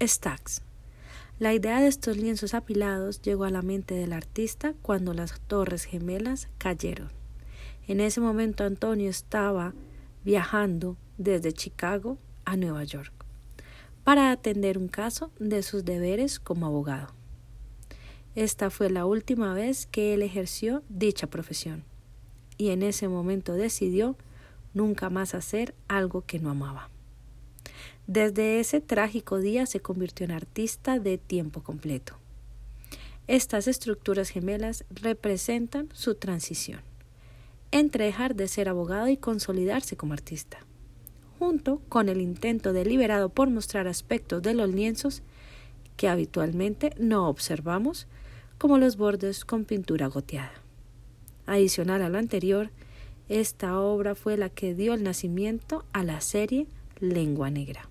Stacks. La idea de estos lienzos apilados llegó a la mente del artista cuando las torres gemelas cayeron. En ese momento Antonio estaba viajando desde Chicago a Nueva York para atender un caso de sus deberes como abogado. Esta fue la última vez que él ejerció dicha profesión y en ese momento decidió nunca más hacer algo que no amaba. Desde ese trágico día se convirtió en artista de tiempo completo. Estas estructuras gemelas representan su transición entre dejar de ser abogado y consolidarse como artista, junto con el intento deliberado por mostrar aspectos de los lienzos que habitualmente no observamos, como los bordes con pintura goteada. Adicional a lo anterior, esta obra fue la que dio el nacimiento a la serie Lengua Negra.